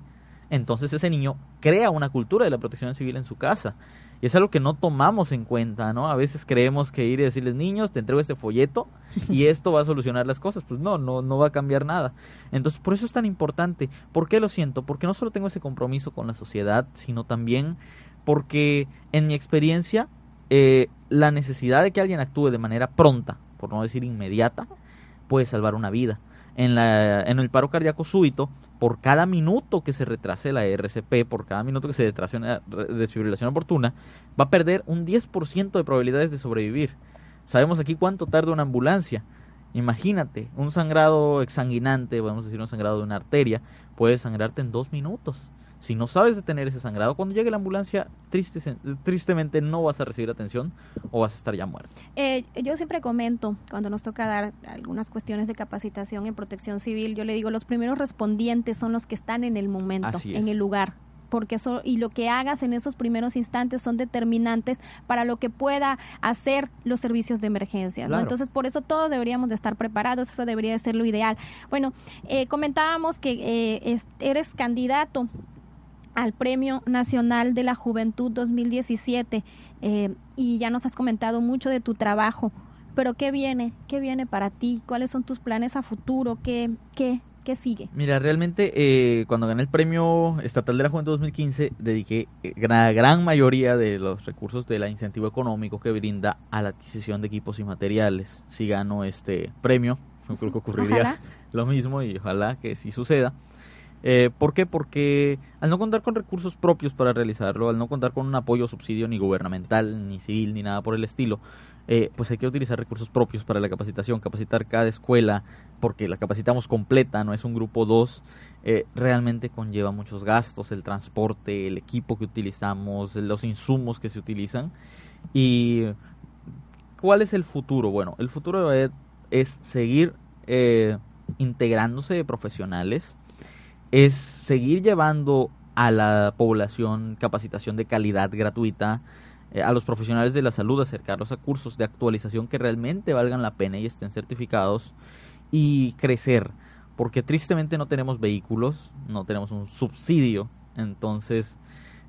entonces ese niño crea una cultura de la protección civil en su casa. Y es algo que no tomamos en cuenta, ¿no? A veces creemos que ir y decirles, niños, te entrego este folleto y esto va a solucionar las cosas. Pues no, no, no va a cambiar nada. Entonces, por eso es tan importante. ¿Por qué lo siento? Porque no solo tengo ese compromiso con la sociedad, sino también porque en mi experiencia, eh, la necesidad de que alguien actúe de manera pronta, por no decir inmediata, puede salvar una vida. En, la, en el paro cardíaco súbito, por cada minuto que se retrase la RCP, por cada minuto que se retrase una desfibrilación oportuna, va a perder un 10% de probabilidades de sobrevivir. Sabemos aquí cuánto tarda una ambulancia. Imagínate, un sangrado exsanguinante, a decir un sangrado de una arteria, puede sangrarte en dos minutos. Si no sabes detener ese sangrado, cuando llegue la ambulancia, triste, tristemente no vas a recibir atención o vas a estar ya muerto. Eh, yo siempre comento, cuando nos toca dar algunas cuestiones de capacitación en protección civil, yo le digo, los primeros respondientes son los que están en el momento, en el lugar porque eso y lo que hagas en esos primeros instantes son determinantes para lo que pueda hacer los servicios de emergencia. Entonces, por eso todos deberíamos de estar preparados, eso debería de ser lo ideal. Bueno, eh, comentábamos que eh, eres candidato al Premio Nacional de la Juventud 2017 eh, y ya nos has comentado mucho de tu trabajo, pero ¿qué viene? ¿Qué viene para ti? ¿Cuáles son tus planes a futuro? ¿Qué, qué, qué sigue? Mira, realmente eh, cuando gané el Premio Estatal de la Juventud 2015 dediqué eh, la gran mayoría de los recursos del incentivo económico que brinda a la adquisición de equipos y materiales. Si gano este premio, creo que ocurriría lo mismo y ojalá que sí suceda. Eh, ¿Por qué? Porque al no contar con recursos propios para realizarlo, al no contar con un apoyo subsidio ni gubernamental, ni civil, ni nada por el estilo, eh, pues hay que utilizar recursos propios para la capacitación, capacitar cada escuela, porque la capacitamos completa, no es un grupo 2, eh, realmente conlleva muchos gastos, el transporte, el equipo que utilizamos, los insumos que se utilizan. ¿Y cuál es el futuro? Bueno, el futuro de es seguir integrándose de profesionales, es seguir llevando a la población capacitación de calidad gratuita, eh, a los profesionales de la salud acercarlos a cursos de actualización que realmente valgan la pena y estén certificados y crecer, porque tristemente no tenemos vehículos, no tenemos un subsidio, entonces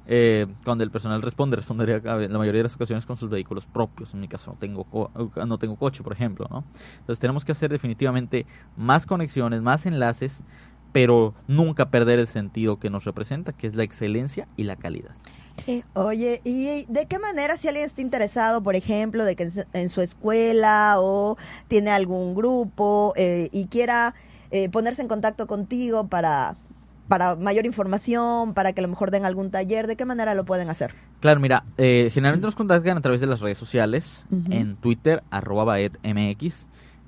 eh, cuando el personal responde, respondería la mayoría de las ocasiones con sus vehículos propios. En mi caso no tengo, no tengo coche, por ejemplo. ¿no? Entonces tenemos que hacer definitivamente más conexiones, más enlaces pero nunca perder el sentido que nos representa, que es la excelencia y la calidad. Eh, Oye, ¿y de qué manera si alguien está interesado, por ejemplo, de que en su, escuela o tiene algún grupo eh, y quiera eh, ponerse en contacto contigo para, para mayor información, para que a lo mejor den algún taller, ¿de qué manera lo pueden hacer? Claro, mira, eh, generalmente nos contactan a través de las redes sociales, en Twitter, arroba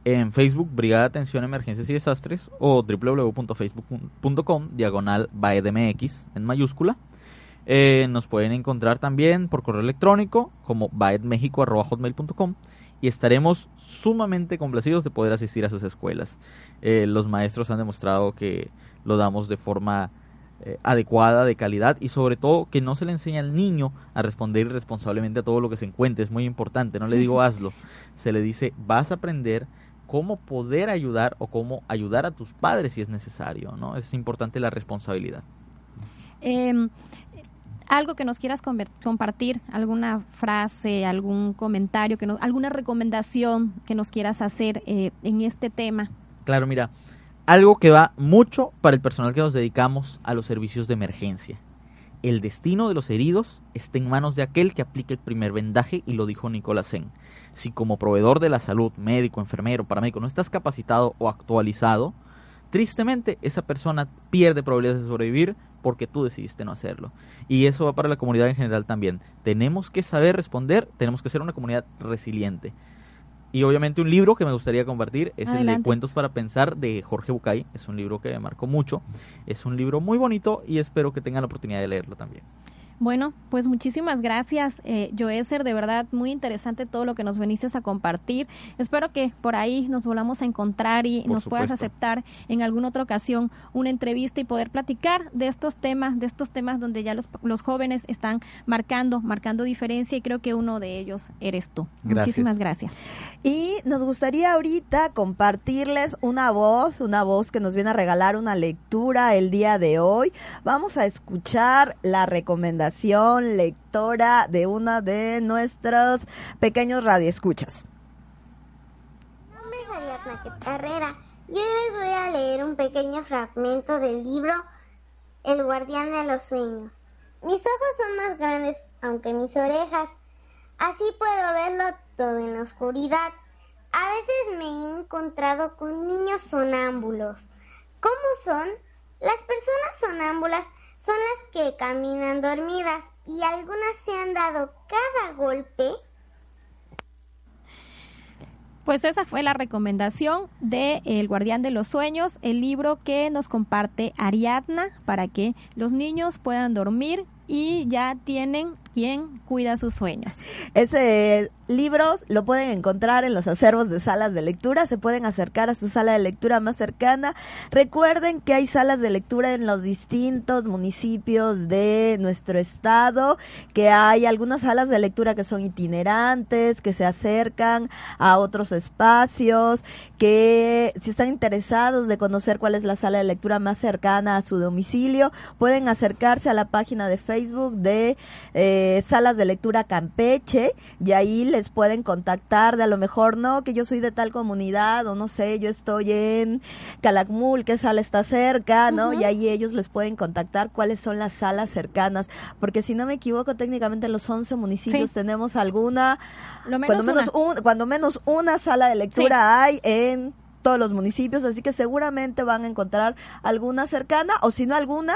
en Facebook, Brigada de Atención a Emergencias y Desastres, o www.facebook.com, diagonal baedmx, en mayúscula. Eh, nos pueden encontrar también por correo electrónico, como baedmexico.hotmail.com, y estaremos sumamente complacidos de poder asistir a sus escuelas. Eh, los maestros han demostrado que lo damos de forma eh, adecuada, de calidad y sobre todo que no se le enseña al niño a responder responsablemente a todo lo que se encuentre. Es muy importante, no le digo hazlo, se le dice vas a aprender cómo poder ayudar o cómo ayudar a tus padres si es necesario, ¿no? Es importante la responsabilidad. Eh, algo que nos quieras compartir, alguna frase, algún comentario, que no- alguna recomendación que nos quieras hacer eh, en este tema. Claro, mira, algo que va mucho para el personal que nos dedicamos a los servicios de emergencia. El destino de los heridos está en manos de aquel que aplique el primer vendaje y lo dijo Nicolás Sen. Si como proveedor de la salud, médico, enfermero, paramédico, no estás capacitado o actualizado, tristemente esa persona pierde probabilidades de sobrevivir porque tú decidiste no hacerlo. Y eso va para la comunidad en general también. Tenemos que saber responder, tenemos que ser una comunidad resiliente. Y obviamente un libro que me gustaría compartir es el de. Cuentos para Pensar de Jorge Bucay. Es un libro que me marcó mucho. Es un libro muy bonito y espero que tengan la oportunidad de leerlo también. Bueno, pues muchísimas gracias, eh, Joeser, de verdad muy interesante todo lo que nos veniste a compartir. Espero que por ahí nos volvamos a encontrar y Por nos puedas aceptar en alguna otra ocasión una entrevista y poder platicar de estos temas, de estos temas donde ya los, los jóvenes están marcando, marcando diferencia y creo que uno de ellos eres tú. Gracias. Muchísimas gracias. Y nos gustaría ahorita compartirles una voz, una voz que nos viene a regalar una lectura el día de hoy. Vamos a escuchar la recomendación lectora de una de nuestros pequeños radioescuchas. Mi nombre es Ariadna Carrera y hoy les voy a leer un pequeño fragmento del libro El guardián de los sueños. Mis ojos son más grandes, aunque mis orejas. Así puedo verlo todo en la oscuridad. A veces me he encontrado con niños sonámbulos. ¿Cómo son? Las personas sonámbulas son las que caminan dormidas y algunas se han dado cada golpe Pues esa fue la recomendación de El Guardián de los Sueños, el libro que nos comparte Ariadna para que los niños puedan dormir y ya tienen quien cuida sus sueños. Ese libro lo pueden encontrar en los acervos de salas de lectura, se pueden acercar a su sala de lectura más cercana. Recuerden que hay salas de lectura en los distintos municipios de nuestro estado, que hay algunas salas de lectura que son itinerantes, que se acercan a otros espacios, que si están interesados de conocer cuál es la sala de lectura más cercana a su domicilio, pueden acercarse a la página de Facebook de eh, Salas de Lectura Campeche y ahí les pueden contactar de a lo mejor no, que yo soy de tal comunidad o no sé, yo estoy en Calakmul, qué sala está cerca, ¿no? Y ahí ellos les pueden contactar cuáles son las salas cercanas, porque si no me equivoco, técnicamente en los 11 municipios Sí. tenemos alguna Lo menos cuando menos una. un, cuando menos una sala de lectura hay en todos los municipios, así que seguramente van a encontrar alguna cercana o si no alguna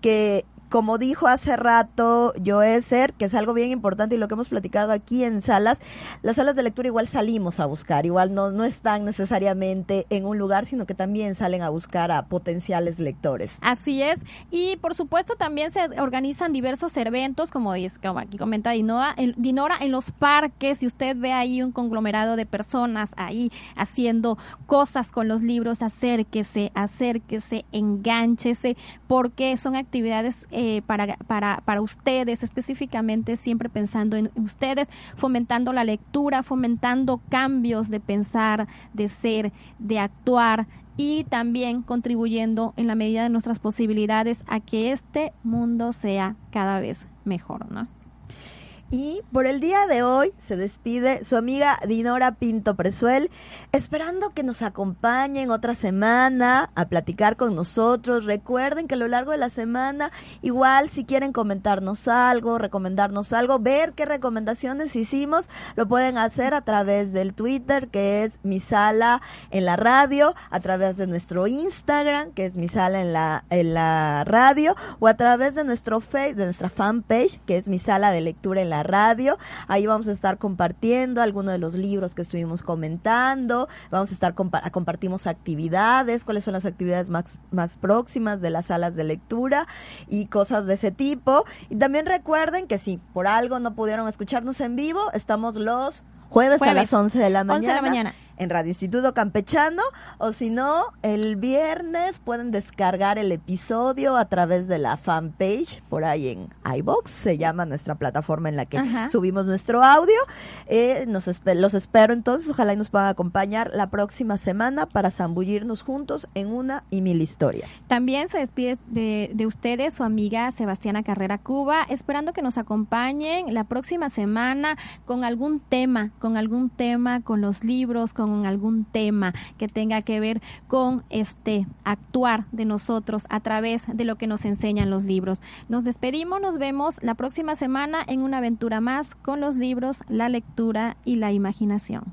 que como dijo hace rato Joeser, que es algo bien importante y lo que hemos platicado aquí en salas, las salas de lectura igual salimos a buscar, igual no, no están necesariamente en un lugar, sino que también salen a buscar a potenciales lectores. Así es. Y por supuesto también se organizan diversos eventos, como, dice, como aquí comenta Dinora en, Dinora, en los parques. Si usted ve ahí un conglomerado de personas ahí haciendo cosas con los libros, acérquese, acérquese, engánchese, porque son actividades eh, para, para, para ustedes, específicamente siempre pensando en ustedes, fomentando la lectura, fomentando cambios de pensar, de ser, de actuar y también contribuyendo en la medida de nuestras posibilidades a que este mundo sea cada vez mejor, ¿no? Y por el día de hoy se despide su amiga Dinora Pinto Presuel, esperando que nos acompañen otra semana a platicar con nosotros. Recuerden que a lo largo de la semana, igual si quieren comentarnos algo, recomendarnos algo, ver qué recomendaciones hicimos, lo pueden hacer a través del Twitter, que es mi sala en la radio, a través de nuestro Instagram, que es mi sala en la, en la radio, o a través de nuestro face, de nuestra fanpage, que es mi sala de lectura en la radio. Ahí vamos a estar compartiendo algunos de los libros que estuvimos comentando. Vamos a estar compartimos actividades, cuáles son las actividades más, más próximas de las salas de lectura y cosas de ese tipo. Y también recuerden que si por algo no pudieron escucharnos en vivo, estamos los jueves, a las 11 de la mañana. de la mañana en Radio Instituto Campechano o si no, el viernes pueden descargar el episodio a través de la fanpage por ahí en iBox, se llama nuestra plataforma en la que subimos nuestro audio. Eh, nos los espero entonces, ojalá y nos puedan acompañar la próxima semana para zambullirnos juntos en una y mil historias. También se despide de, de ustedes su amiga Sebastiana Carrera Cuba, esperando que nos acompañen la próxima semana con algún tema, con algún tema, con los libros, con algún tema que tenga que ver con este actuar de nosotros a través de lo que nos enseñan los libros. Nos despedimos, nos vemos la próxima semana en una aventura más con los libros, la lectura y la imaginación.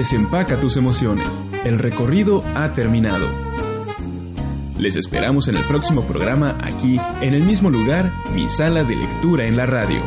Desempaca tus emociones. El recorrido ha terminado. Les esperamos en el próximo programa aquí, en el mismo lugar, mi sala de lectura en la radio.